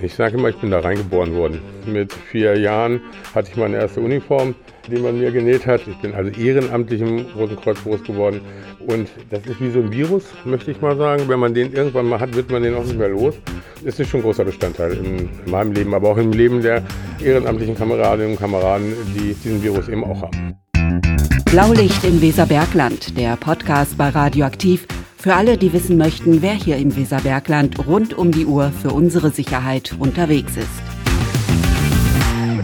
Ich sage immer, ich bin da reingeboren worden. Mit vier Jahren hatte ich meine erste Uniform, die man mir genäht hat. Ich bin also ehrenamtlich im Roten Kreuz groß geworden. Und das ist wie so ein Virus, möchte ich mal sagen. Wenn man den irgendwann mal hat, wird man den auch nicht mehr los. Es ist schon ein großer Bestandteil in meinem Leben, aber auch im Leben der ehrenamtlichen Kameradinnen und Kameraden, die diesen Virus eben auch haben. Blaulicht im Weserbergland, der Podcast bei Radioaktiv für alle, die wissen möchten, wer hier im Weserbergland rund um die Uhr für unsere Sicherheit unterwegs ist.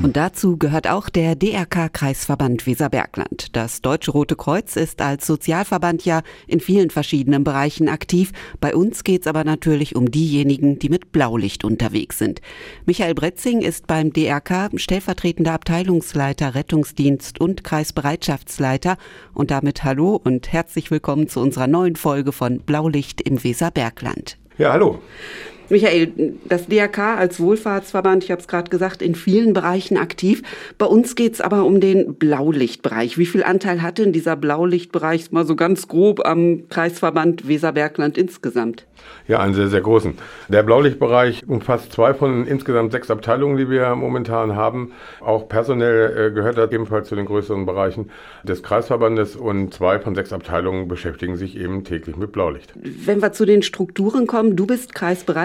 Und dazu gehört auch der DRK Kreisverband Weserbergland. Das Deutsche Rote Kreuz ist als Sozialverband ja in vielen verschiedenen Bereichen aktiv. Bei uns geht's aber natürlich um diejenigen, die mit Blaulicht unterwegs sind. Michael Bretzing ist beim DRK stellvertretender Abteilungsleiter Rettungsdienst und Kreisbereitschaftsleiter. Und damit hallo und herzlich willkommen zu unserer neuen Folge von Blaulicht im Weserbergland. Ja, hallo. Michael, das DRK als Wohlfahrtsverband, ich habe es gerade gesagt, in vielen Bereichen aktiv. Bei uns geht es aber um den Blaulichtbereich. Wie viel Anteil hat denn dieser Blaulichtbereich mal so ganz grob am Kreisverband Weserbergland insgesamt? Ja, einen sehr, sehr großen. Der Blaulichtbereich umfasst zwei von insgesamt sechs Abteilungen, die wir momentan haben. Auch personell äh, gehört er ebenfalls zu den größeren Bereichen des Kreisverbandes und zwei von sechs Abteilungen beschäftigen sich eben täglich mit Blaulicht. Wenn wir zu den Strukturen kommen, du bist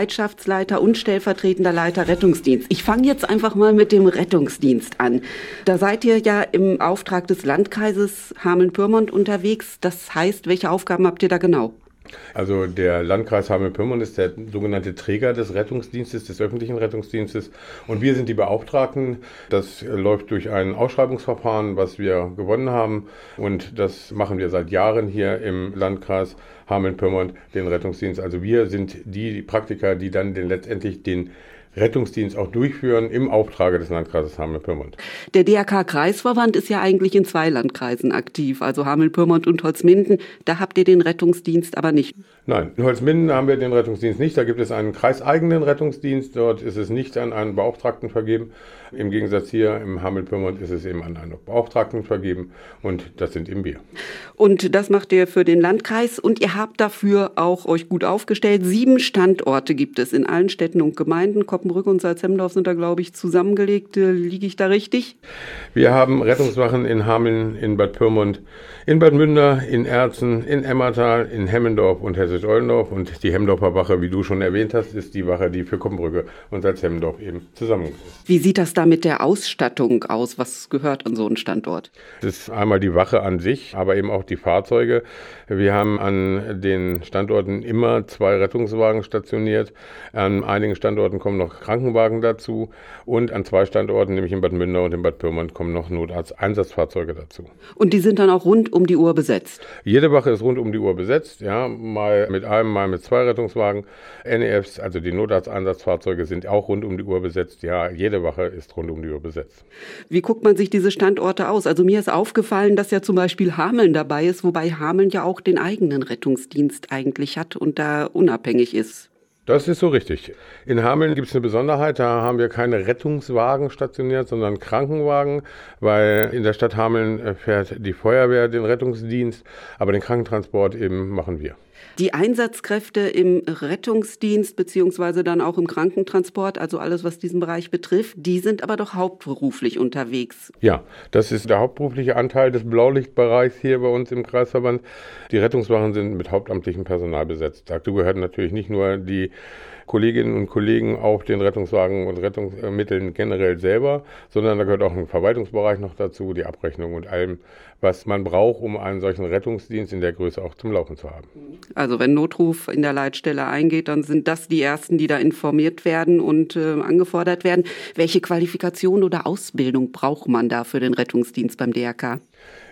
Kreisbereitschaftsleiter und stellvertretender Leiter Rettungsdienst. Ich fange jetzt einfach mal mit dem Rettungsdienst an. Da seid ihr ja im Auftrag des Landkreises Hameln-Pyrmont unterwegs. Das heißt, welche Aufgaben habt ihr da genau? Also der Landkreis Hameln-Pyrmont ist der sogenannte Träger des Rettungsdienstes, des öffentlichen Rettungsdienstes. Und wir sind die Beauftragten. Das läuft durch ein Ausschreibungsverfahren, was wir gewonnen haben. Und das machen wir seit Jahren hier im Landkreis Hameln-Pyrmont, den Rettungsdienst. Also wir sind die Praktiker, die dann den, letztendlich den Rettungsdienst auch durchführen im Auftrage des Landkreises Hameln-Pyrmont. Der DRK-Kreisverband ist ja eigentlich in zwei Landkreisen aktiv, also Hameln-Pyrmont und Holzminden. Da habt ihr den Rettungsdienst aber nicht. Nein, in Holzminden haben wir den Rettungsdienst nicht. Da gibt es einen kreiseigenen Rettungsdienst. Dort ist es nicht an einen Beauftragten vergeben. Im Gegensatz hier im Hameln-Pyrmont ist es eben an einen Beauftragten vergeben. Und das sind eben wir. Und das macht ihr für den Landkreis. Und ihr habt dafür auch euch gut aufgestellt. Sieben Standorte gibt es in allen Städten und Gemeinden. Koppenbrück und Salzhemdorf sind da, glaube ich, zusammengelegt. Liege ich da richtig? Wir haben Rettungswachen in Hameln, in Bad Pyrmont, in Bad Münder, in Erzen, in Emmertal, in Hemmendorf und Hessisch-Ollendorf. Und die Hemmendorfer Wache, wie du schon erwähnt hast, ist die Wache, die für Koppenbrücke und Salzhemmendorf eben zusammen ist. Wie sieht das da mit der Ausstattung aus? Was gehört an so einen Standort? Das ist einmal die Wache an sich, aber eben auch die Fahrzeuge. Wir haben an den Standorten immer zwei Rettungswagen stationiert. An einigen Standorten kommen noch Krankenwagen dazu. Und an zwei Standorten, nämlich in Bad Münder und in Bad Pyrmont, kommen noch Notarzt-Einsatzfahrzeuge dazu. Und die sind dann auch rund um die Uhr besetzt? Jede Wache ist rund um die Uhr besetzt, ja. Mal mit einem, mal mit zwei Rettungswagen. NEFs, also die Notarzteinsatzfahrzeuge, sind auch rund um die Uhr besetzt. Ja, jede Wache ist rund um die Uhr besetzt. Wie guckt man sich diese Standorte aus? Also mir ist aufgefallen, dass ja zum Beispiel Hameln dabei ist, wobei Hameln ja auch den eigenen Rettungsdienst eigentlich hat und da unabhängig ist. Das ist so richtig. In Hameln gibt es eine Besonderheit, da haben wir keine Rettungswagen stationiert, sondern Krankenwagen, weil in der Stadt Hameln fährt die Feuerwehr den Rettungsdienst, aber den Krankentransport eben machen wir. Die Einsatzkräfte im Rettungsdienst beziehungsweise dann auch im Krankentransport, also alles, was diesen Bereich betrifft, die sind aber doch hauptberuflich unterwegs. Ja, das ist der hauptberufliche Anteil des Blaulichtbereichs hier bei uns im Kreisverband. Die Rettungswachen sind mit hauptamtlichem Personal besetzt. Dazu gehören natürlich nicht nur die Kolleginnen und Kollegen auf den Rettungswagen und Rettungsmitteln generell selber, sondern da gehört auch ein Verwaltungsbereich noch dazu, die Abrechnung und allem, was man braucht, um einen solchen Rettungsdienst in der Größe auch zum Laufen zu haben. Also wenn Notruf in der Leitstelle eingeht, dann sind das die Ersten, die da informiert werden und äh, angefordert werden. Welche Qualifikation oder Ausbildung braucht man da für den Rettungsdienst beim DRK?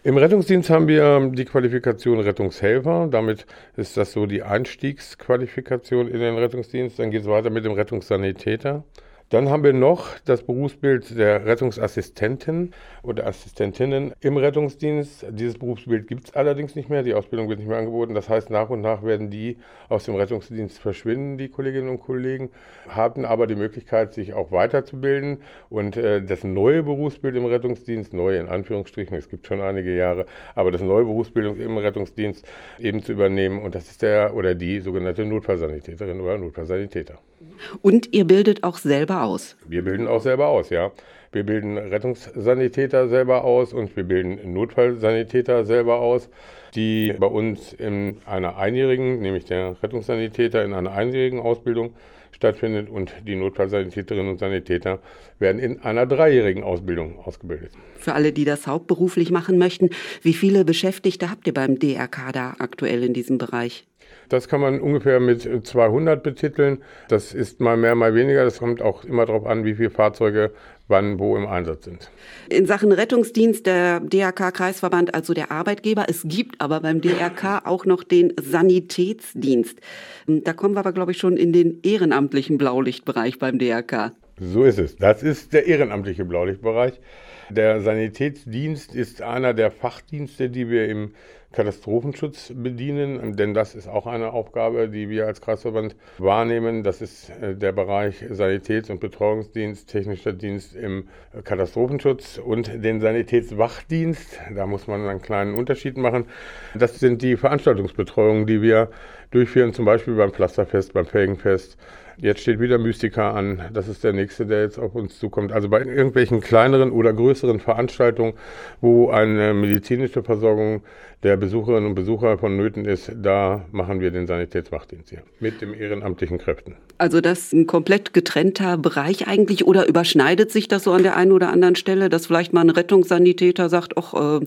Im Rettungsdienst haben wir die Qualifikation Rettungshelfer. Damit ist das so die Einstiegsqualifikation in den Rettungsdienst. Dann geht es weiter mit dem Rettungssanitäter. Dann haben wir noch das Berufsbild der Rettungsassistenten oder Assistentinnen im Rettungsdienst. Dieses Berufsbild gibt es allerdings nicht mehr. Die Ausbildung wird nicht mehr angeboten. Das heißt, nach und nach werden die aus dem Rettungsdienst verschwinden, die Kolleginnen und Kollegen, haben aber die Möglichkeit, sich auch weiterzubilden. Und äh, das neue Berufsbild im Rettungsdienst, neu in Anführungsstrichen, es gibt schon einige Jahre, aber das neue Berufsbildung im Rettungsdienst eben zu übernehmen. Und das ist der oder die sogenannte Notfallsanitäterin oder Notfallsanitäter. Und ihr bildet auch selber aus? Wir bilden auch selber aus, ja. Wir bilden Rettungssanitäter selber aus und wir bilden Notfallsanitäter selber aus, die bei uns in einer einjährigen, nämlich der Rettungssanitäter in einer einjährigen Ausbildung stattfindet und die Notfallsanitäterinnen und Sanitäter werden in einer dreijährigen Ausbildung ausgebildet. Für alle, die das hauptberuflich machen möchten, wie viele Beschäftigte habt ihr beim DRK da aktuell in diesem Bereich? Das kann man ungefähr mit 200 betiteln. Das ist mal mehr, mal weniger. Das kommt auch immer darauf an, wie viele Fahrzeuge wann wo im Einsatz sind. In Sachen Rettungsdienst der DRK-Kreisverband, also der Arbeitgeber. Es gibt aber beim DRK auch noch den Sanitätsdienst. Da kommen wir aber, glaube ich, schon in den ehrenamtlichen Blaulichtbereich beim DRK. So ist es. Das ist der ehrenamtliche Blaulichtbereich. Der Sanitätsdienst ist einer der Fachdienste, die wir im Katastrophenschutz bedienen, denn das ist auch eine Aufgabe, die wir als Kreisverband wahrnehmen. Das ist äh, der Bereich Sanitäts- und Betreuungsdienst, technischer Dienst im Katastrophenschutz und den Sanitätswachdienst. Da muss man einen kleinen Unterschied machen. Das sind die Veranstaltungsbetreuungen, die wir durchführen, zum Beispiel beim Pflasterfest, beim Felgenfest, Jetzt steht wieder Mystica an. Das ist der nächste, der jetzt auf uns zukommt. Also bei irgendwelchen kleineren oder größeren Veranstaltungen, wo eine medizinische Versorgung der Besucherinnen und Besucher vonnöten ist, da machen wir den Sanitätswachdienst hier mit den ehrenamtlichen Kräften. Also das ist ein komplett getrennter Bereich eigentlich oder überschneidet sich das so an der einen oder anderen Stelle, dass vielleicht mal ein Rettungssanitäter sagt, ach, äh,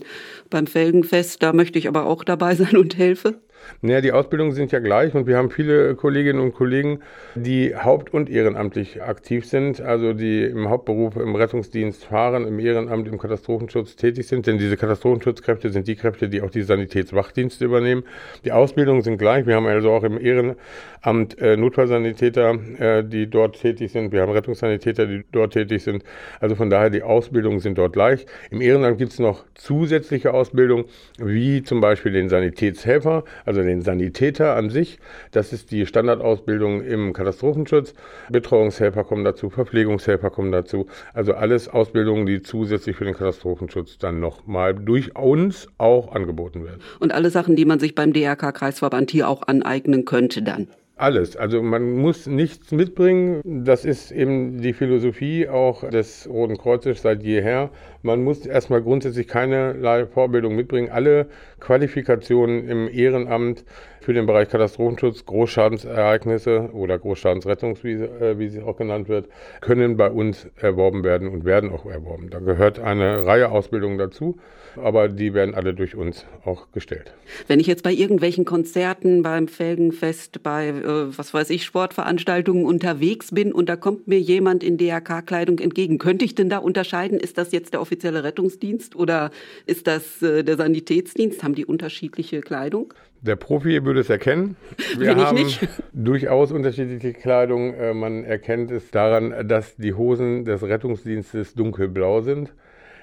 beim Felgenfest, da möchte ich aber auch dabei sein und helfe? Naja, die Ausbildungen sind ja gleich und wir haben viele Kolleginnen und Kollegen, die haupt- und ehrenamtlich aktiv sind, also die im Hauptberuf im Rettungsdienst fahren, im Ehrenamt im Katastrophenschutz tätig sind, denn diese Katastrophenschutzkräfte sind die Kräfte, die auch die Sanitätswachdienste übernehmen. Die Ausbildungen sind gleich, wir haben also auch im Ehrenamt äh, Notfallsanitäter, äh, die dort tätig sind, wir haben Rettungssanitäter, die dort tätig sind, also von daher die Ausbildungen sind dort gleich. Im Ehrenamt gibt es noch zusätzliche Ausbildungen, wie zum Beispiel den Sanitätshelfer, also den Sanitäter an sich. Das ist die Standardausbildung im Katastrophenschutz. Betreuungshelfer kommen dazu, Verpflegungshelfer kommen dazu. Also alles Ausbildungen, die zusätzlich für den Katastrophenschutz dann nochmal durch uns auch angeboten werden. Und alle Sachen, die man sich beim DRK-Kreisverband hier auch aneignen könnte dann. Alles. Also man muss nichts mitbringen. Das ist eben die Philosophie auch des Roten Kreuzes seit jeher. Man muss erstmal grundsätzlich keinerlei Vorbildung mitbringen. Alle Qualifikationen im Ehrenamt für den Bereich Katastrophenschutz, Großschadensereignisse oder Großschadensrettung, wie, äh, wie sie auch genannt wird, können bei uns erworben werden und werden auch erworben. Da gehört eine Reihe Ausbildungen dazu, aber die werden alle durch uns auch gestellt. Wenn ich jetzt bei irgendwelchen Konzerten, beim Felgenfest, bei äh, was weiß ich, Sportveranstaltungen unterwegs bin und da kommt mir jemand in DRK-Kleidung entgegen, könnte ich denn da unterscheiden, ist das jetzt der offizielle Rettungsdienst oder ist das äh, der Sanitätsdienst? Haben die unterschiedliche Kleidung? Der Profi würde es erkennen. Wir haben nicht. durchaus unterschiedliche Kleidung. Äh, man erkennt es daran, dass die Hosen des Rettungsdienstes dunkelblau sind.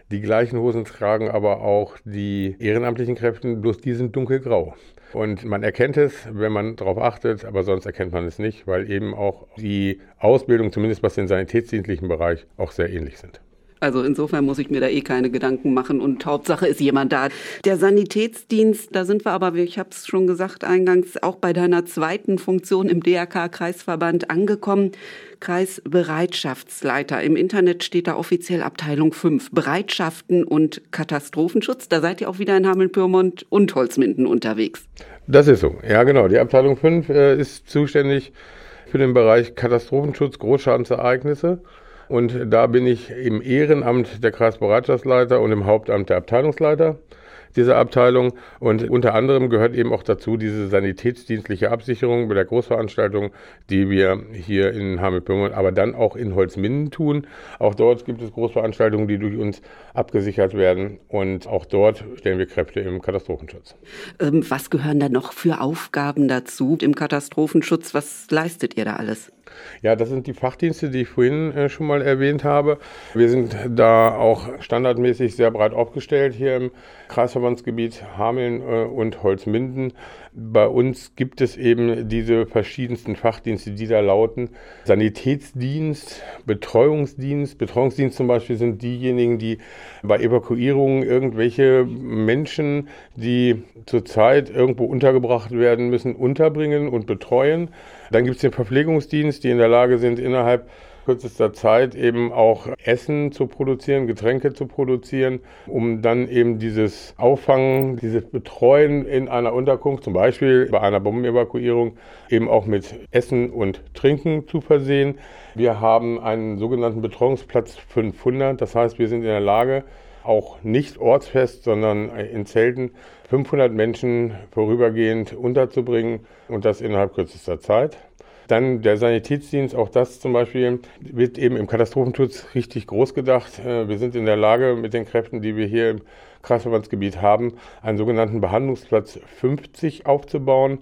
Die gleichen Hosen tragen aber auch die ehrenamtlichen Kräfte, bloß die sind dunkelgrau. Und man erkennt es, wenn man darauf achtet, aber sonst erkennt man es nicht, weil eben auch die Ausbildung, zumindest was den sanitätsdienstlichen Bereich, auch sehr ähnlich sind. Also insofern muss ich mir da eh keine Gedanken machen und Hauptsache ist jemand da. Der Sanitätsdienst, da sind wir aber, ich habe es schon gesagt eingangs, auch bei deiner zweiten Funktion im DRK-Kreisverband angekommen. Kreisbereitschaftsleiter. Im Internet steht da offiziell Abteilung 5, Bereitschaften und Katastrophenschutz. Da seid ihr auch wieder in Hameln-Pyrmont und Holzminden unterwegs. Das ist so. Ja, genau. Die Abteilung 5 äh, ist zuständig für den Bereich Katastrophenschutz, Großschadensereignisse. Und da bin ich im Ehrenamt der Kreisbereitschaftsleiter und im Hauptamt der Abteilungsleiter dieser Abteilung. Und unter anderem gehört eben auch dazu diese sanitätsdienstliche Absicherung bei der Großveranstaltung, die wir hier in Hamelpyrmont, aber dann auch in Holzminden tun. Auch dort gibt es Großveranstaltungen, die durch uns abgesichert werden. Und auch dort stellen wir Kräfte im Katastrophenschutz. Ähm, was gehören da noch für Aufgaben dazu im Katastrophenschutz? Was leistet ihr da alles? Ja, das sind die Fachdienste, die ich vorhin äh, schon mal erwähnt habe. Wir sind da auch standardmäßig sehr breit aufgestellt hier im Kreisverbandsgebiet Hameln äh, und Holzminden. Bei uns gibt es eben diese verschiedensten Fachdienste, die da lauten Sanitätsdienst, Betreuungsdienst. Betreuungsdienst zum Beispiel sind diejenigen, die bei Evakuierungen irgendwelche Menschen, die zurzeit irgendwo untergebracht werden müssen, unterbringen und betreuen. Dann gibt es den Verpflegungsdienst, die in der Lage sind, innerhalb kürzester Zeit eben auch Essen zu produzieren, Getränke zu produzieren, um dann eben dieses Auffangen, dieses Betreuen in einer Unterkunft, zum Beispiel bei einer Bombenevakuierung, eben auch mit Essen und Trinken zu versehen. Wir haben einen sogenannten Betreuungsplatz 500, das heißt, wir sind in der Lage, auch nicht ortsfest, sondern in Zelten 500 Menschen vorübergehend unterzubringen und das innerhalb kürzester Zeit. Dann der Sanitätsdienst, auch das zum Beispiel wird eben im Katastrophenschutz richtig groß gedacht. Äh, wir sind in der Lage, mit den Kräften, die wir hier im Kreisverbandsgebiet haben, einen sogenannten Behandlungsplatz 50 aufzubauen.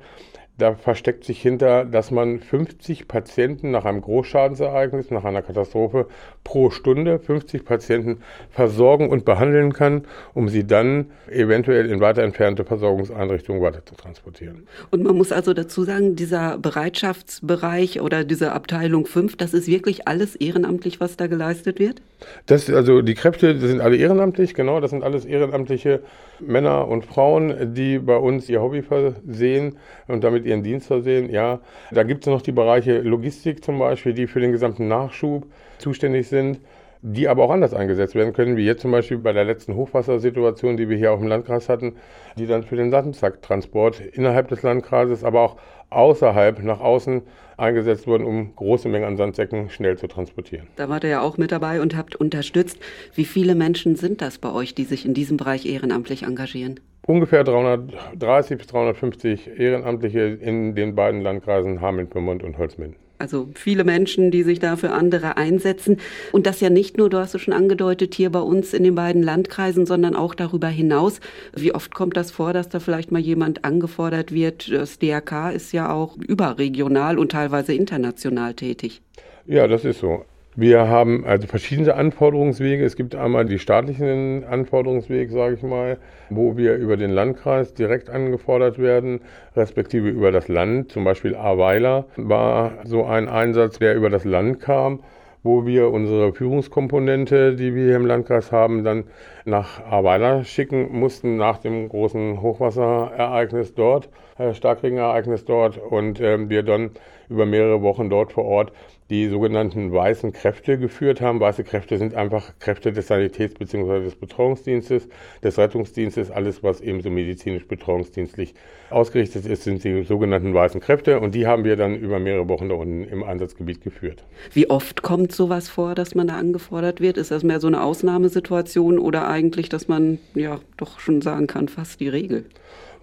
Da versteckt sich hinter, dass man 50 Patienten nach einem Großschadensereignis, nach einer Katastrophe pro Stunde 50 Patienten versorgen und behandeln kann, um sie dann eventuell in weiter entfernte Versorgungseinrichtungen weiter zu transportieren. Und man muss also dazu sagen, dieser Bereitschaftsbereich oder diese Abteilung 5, das ist wirklich alles ehrenamtlich, was da geleistet wird? Das, also die Kräfte sind alle ehrenamtlich, genau, das sind alles ehrenamtliche Männer und Frauen, die bei uns ihr Hobby versehen und damit ihren Dienst versehen. Ja, da gibt es noch die Bereiche Logistik zum Beispiel, die für den gesamten Nachschub zuständig sind die aber auch anders eingesetzt werden können, wie jetzt zum Beispiel bei der letzten Hochwassersituation, die wir hier auch im Landkreis hatten, die dann für den Sandzacktransport innerhalb des Landkreises, aber auch außerhalb nach außen eingesetzt wurden, um große Mengen an Sandsäcken schnell zu transportieren. Da wart ihr ja auch mit dabei und habt unterstützt. Wie viele Menschen sind das bei euch, die sich in diesem Bereich ehrenamtlich engagieren? Ungefähr 330 bis 350 Ehrenamtliche in den beiden Landkreisen Hameln-Pyrmont und Holzminden. Also viele Menschen, die sich da für andere einsetzen. Und das ja nicht nur, du hast es schon angedeutet, hier bei uns in den beiden Landkreisen, sondern auch darüber hinaus. Wie oft kommt das vor, dass da vielleicht mal jemand angefordert wird? Das DRK ist ja auch überregional und teilweise international tätig. Ja, das ist so. Wir haben also verschiedene Anforderungswege. Es gibt einmal die staatlichen Anforderungswege, sage ich mal, wo wir über den Landkreis direkt angefordert werden, respektive über das Land. Zum Beispiel Aweiler war so ein Einsatz, der über das Land kam wo wir unsere Führungskomponente, die wir hier im Landkreis haben, dann nach Aweiler schicken mussten nach dem großen Hochwasserereignis dort, äh, Starkregenereignis dort und äh, wir dann über mehrere Wochen dort vor Ort die sogenannten weißen Kräfte geführt haben. Weiße Kräfte sind einfach Kräfte des Sanitäts- bzw. des Betreuungsdienstes, des Rettungsdienstes. Alles, was eben so medizinisch betreuungsdienstlich ausgerichtet ist, sind die sogenannten weißen Kräfte. Und die haben wir dann über mehrere Wochen da unten im Einsatzgebiet geführt. Wie oft kommt sowas vor, dass man da angefordert wird? Ist das mehr so eine Ausnahmesituation oder eigentlich, dass man ja doch schon sagen kann, fast die Regel?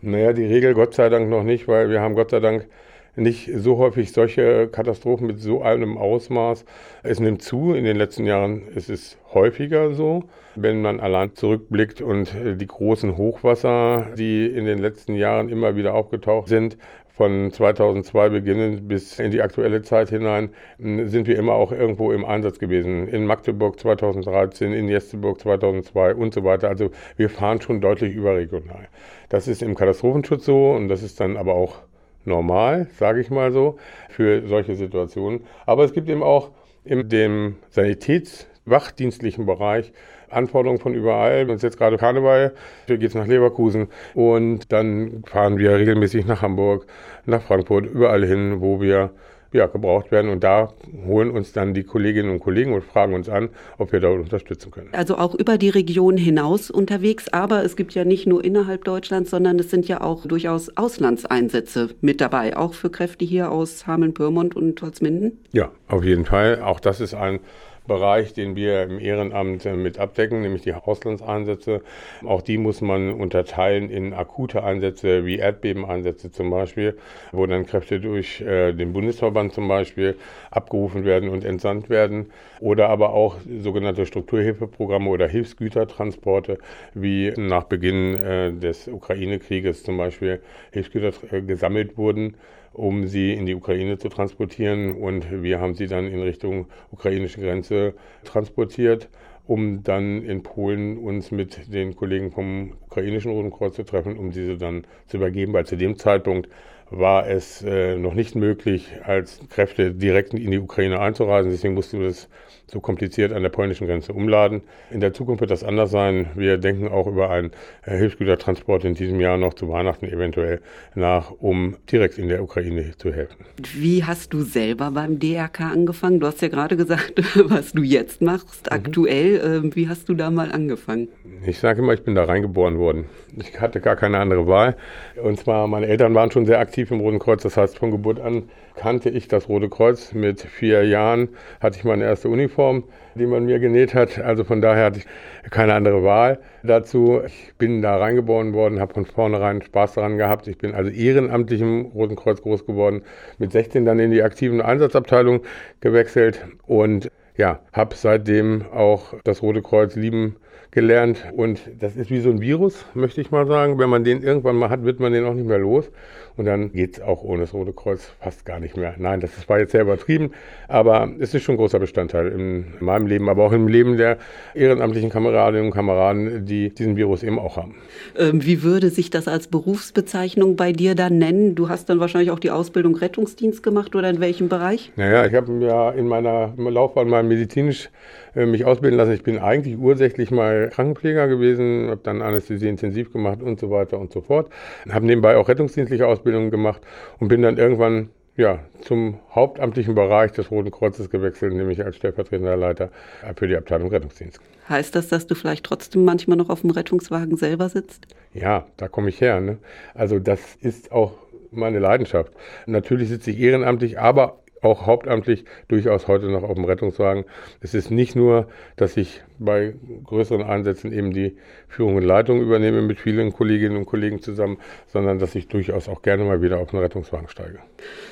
Naja, die Regel Gott sei Dank noch nicht, weil wir haben Gott sei Dank nicht so häufig solche Katastrophen mit so einem Ausmaß. Es nimmt zu. In den letzten Jahren ist es häufiger so. Wenn man allein zurückblickt und die großen Hochwasser, die in den letzten Jahren immer wieder aufgetaucht sind, von 2002 beginnend bis in die aktuelle Zeit hinein sind wir immer auch irgendwo im Einsatz gewesen. In Magdeburg 2013, in Jesteburg 2002 und so weiter. Also wir fahren schon deutlich überregional. Das ist im Katastrophenschutz so und das ist dann aber auch normal, sage ich mal so, für solche Situationen. Aber es gibt eben auch in dem Sanitätswachdienstlichen Bereich Anforderungen von überall. Wenn es jetzt gerade Karneval, hier geht es nach Leverkusen und dann fahren wir regelmäßig nach Hamburg, nach Frankfurt, überall hin, wo wir ja, gebraucht werden. Und da holen uns dann die Kolleginnen und Kollegen und fragen uns an, ob wir dort unterstützen können. Also auch über die Region hinaus unterwegs. Aber es gibt ja nicht nur innerhalb Deutschlands, sondern es sind ja auch durchaus Auslandseinsätze mit dabei, auch für Kräfte hier aus Hameln-Pyrmont und Holzminden. Ja, auf jeden Fall. Auch das ist ein Bereich, den wir im Ehrenamt äh, mit abdecken, nämlich die Auslandseinsätze. Auch die muss man unterteilen in akute Einsätze wie Erdbebeneinsätze zum Beispiel, wo dann Kräfte durch äh, den Bundesverband zum Beispiel abgerufen werden und entsandt werden. Oder aber auch sogenannte Strukturhilfeprogramme oder Hilfsgütertransporte, wie nach Beginn äh, des Ukraine-Krieges zum Beispiel Hilfsgüter gesammelt wurden um sie in die Ukraine zu transportieren. Und wir haben sie dann in Richtung ukrainische Grenze transportiert, um dann in Polen uns mit den Kollegen vom ukrainischen Roten Kreuz zu treffen, um diese dann zu übergeben, weil zu dem Zeitpunkt war es äh, noch nicht möglich, als Kräfte direkt in die Ukraine einzureisen. Deswegen mussten wir das so kompliziert an der polnischen Grenze umladen. In der Zukunft wird das anders sein. Wir denken auch über einen äh, Hilfsgütertransport in diesem Jahr noch zu Weihnachten eventuell nach, um direkt in der Ukraine zu helfen. Wie hast du selber beim DRK angefangen? Du hast ja gerade gesagt, was du jetzt machst, mhm. aktuell. Äh, wie hast du da mal angefangen? Ich sage immer, ich bin da reingeboren worden. Ich hatte gar keine andere Wahl. Und zwar, meine Eltern waren schon sehr aktiv im Roten Kreuz. Das heißt, von Geburt an kannte ich das Rote Kreuz. Mit vier Jahren hatte ich meine erste Uniform, die man mir genäht hat. Also von daher hatte ich keine andere Wahl dazu. Ich bin da reingeboren worden, habe von vornherein Spaß daran gehabt. Ich bin also ehrenamtlich im Roten Kreuz groß geworden. Mit 16 dann in die aktiven Einsatzabteilung gewechselt und ja, habe seitdem auch das Rote Kreuz lieben gelernt. Und das ist wie so ein Virus, möchte ich mal sagen. Wenn man den irgendwann mal hat, wird man den auch nicht mehr los. Und dann geht es auch ohne das Rote Kreuz fast gar nicht mehr. Nein, das war jetzt sehr übertrieben, aber es ist schon ein großer Bestandteil in meinem Leben, aber auch im Leben der ehrenamtlichen Kameradinnen und Kameraden, die diesen Virus eben auch haben. Ähm, wie würde sich das als Berufsbezeichnung bei dir dann nennen? Du hast dann wahrscheinlich auch die Ausbildung Rettungsdienst gemacht oder in welchem Bereich? Naja, ich habe ja in meiner Laufbahn mal medizinisch äh, mich ausbilden lassen. Ich bin eigentlich ursächlich mal Krankenpfleger gewesen, habe dann Anästhesie intensiv gemacht und so weiter und so fort. Habe nebenbei auch rettungsdienstliche Ausbildung gemacht und bin dann irgendwann ja, zum hauptamtlichen Bereich des Roten Kreuzes gewechselt, nämlich als stellvertretender Leiter für die Abteilung Rettungsdienst. Heißt das, dass du vielleicht trotzdem manchmal noch auf dem Rettungswagen selber sitzt? Ja, da komme ich her. Ne? Also das ist auch meine Leidenschaft. Natürlich sitze ich ehrenamtlich, aber auch hauptamtlich durchaus heute noch auf dem Rettungswagen. Es ist nicht nur, dass ich bei größeren Einsätzen eben die Führung und Leitung übernehme mit vielen Kolleginnen und Kollegen zusammen, sondern dass ich durchaus auch gerne mal wieder auf den Rettungswagen steige.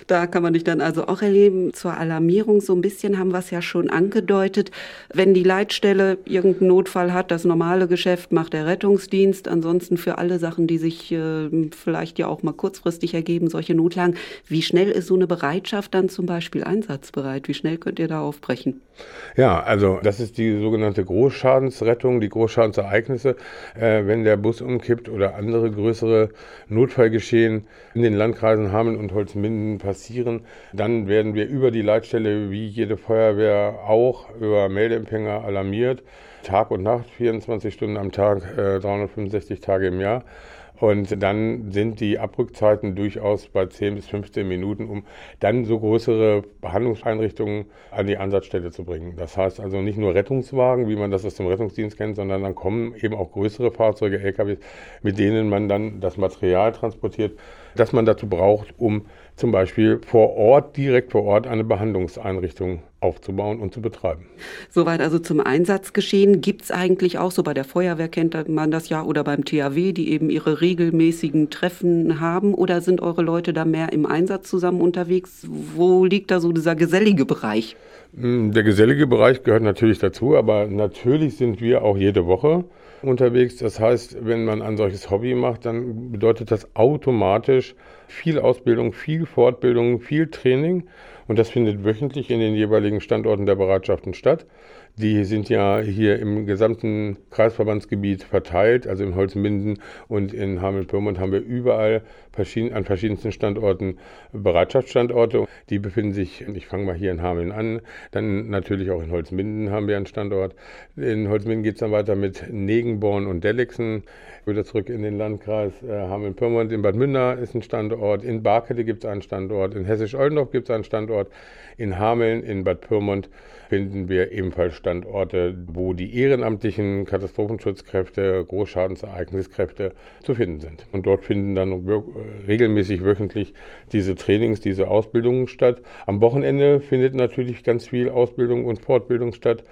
Da kann man dich dann also auch erleben. Zur Alarmierung so ein bisschen haben wir es ja schon angedeutet. Wenn die Leitstelle irgendeinen Notfall hat, das normale Geschäft macht der Rettungsdienst. Ansonsten für alle Sachen, die sich äh, vielleicht ja auch mal kurzfristig ergeben, solche Notlagen. Wie schnell ist so eine Bereitschaft dann zum Beispiel einsatzbereit? Wie schnell könnt ihr da aufbrechen? Ja, also das ist die sogenannte Großschadensrettung, die Großschadensereignisse. Äh, wenn der Bus umkippt oder andere größere Notfallgeschehen in den Landkreisen Hameln und Holzminden passieren, dann werden wir über die Leitstelle wie jede Feuerwehr auch über Meldeempfänger alarmiert. Tag und Nacht, 24 Stunden am Tag, äh, 365 Tage im Jahr. Und dann sind die Abrückzeiten durchaus bei 10 bis 15 Minuten, um dann so größere Behandlungseinrichtungen an die Ansatzstelle zu bringen. Das heißt also nicht nur Rettungswagen, wie man das aus dem Rettungsdienst kennt, sondern dann kommen eben auch größere Fahrzeuge, LKWs, mit denen man dann das Material transportiert, das man dazu braucht, um zum Beispiel vor Ort, direkt vor Ort, eine Behandlungseinrichtung aufzubauen und zu betreiben. Soweit also zum Einsatzgeschehen. Gibt es eigentlich auch, so bei der Feuerwehr kennt man das ja, oder beim THW, die eben ihre regelmäßigen Treffen haben? Oder sind eure Leute da mehr im Einsatz zusammen unterwegs? Wo liegt da so dieser gesellige Bereich? Hm, der gesellige Bereich gehört natürlich dazu, aber natürlich sind wir auch jede Woche unterwegs. Das heißt, wenn man ein solches Hobby macht, dann bedeutet das automatisch viel Ausbildung, viel Fortbildung, viel Training. Und das findet wöchentlich in den jeweiligen Standorten der Bereitschaften statt. Die sind ja hier im gesamten Kreisverbandsgebiet verteilt, also in Holzminden und in Hameln-Pyrmont haben wir überall verschieden, an verschiedensten Standorten Bereitschaftsstandorte. Die befinden sich, ich fange mal hier in Hameln an, dann natürlich auch in Holzminden haben wir einen Standort. In Holzminden geht es dann weiter mit Negenborn und Delixen, wieder zurück in den Landkreis äh, Hameln-Pyrmont. In Bad Münder ist ein Standort, in Barkele gibt es einen Standort, in Hessisch-Oldendorf gibt es einen Standort, in Hameln, in Bad Pyrmont finden wir ebenfalls Standorte, wo die ehrenamtlichen Katastrophenschutzkräfte, Großschadensereigniskräfte zu finden sind. Und dort finden dann regelmäßig wöchentlich diese Trainings, diese Ausbildungen statt. Am Wochenende findet natürlich ganz viel Ausbildung und Fortbildung statt.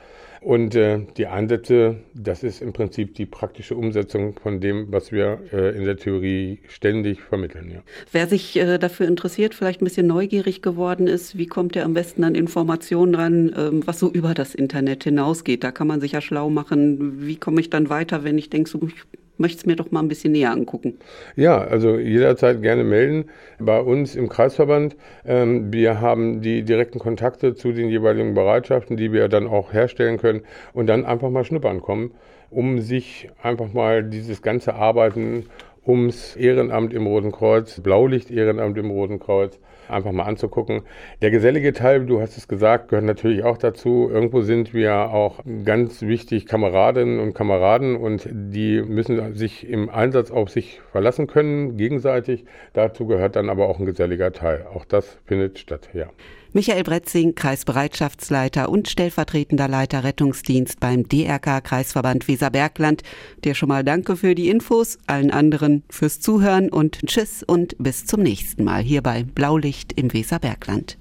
Und äh, die Ansätze, das ist im Prinzip die praktische Umsetzung von dem, was wir äh, in der Theorie ständig vermitteln. Ja. Wer sich äh, dafür interessiert, vielleicht ein bisschen neugierig geworden ist, wie kommt er am besten an Informationen ran, ähm, was so über das Internet hinausgeht? Da kann man sich ja schlau machen. Wie komme ich dann weiter, wenn ich denke, so, ich möchte es mir doch mal ein bisschen näher angucken. Ja, also jederzeit gerne melden bei uns im Kreisverband. Ähm, wir haben die direkten Kontakte zu den jeweiligen Bereitschaften, die wir dann auch herstellen können und dann einfach mal schnuppern kommen, um sich einfach mal dieses ganze Arbeiten ums Ehrenamt im Roten Kreuz, Blaulicht-Ehrenamt im Roten Kreuz, einfach mal anzugucken. Der gesellige Teil, du hast es gesagt, gehört natürlich auch dazu. Irgendwo sind wir auch ganz wichtig Kameradinnen und Kameraden und die müssen sich im Einsatz auf sich verlassen können, gegenseitig. Dazu gehört dann aber auch ein geselliger Teil. Auch das findet statt, ja. Michael Bretzing, Kreisbereitschaftsleiter und stellvertretender Leiter Rettungsdienst beim DRK Kreisverband Weserbergland. Dir schon mal danke für die Infos, allen anderen fürs Zuhören und Tschüss und bis zum nächsten Mal hier bei Blaulicht im Weserbergland.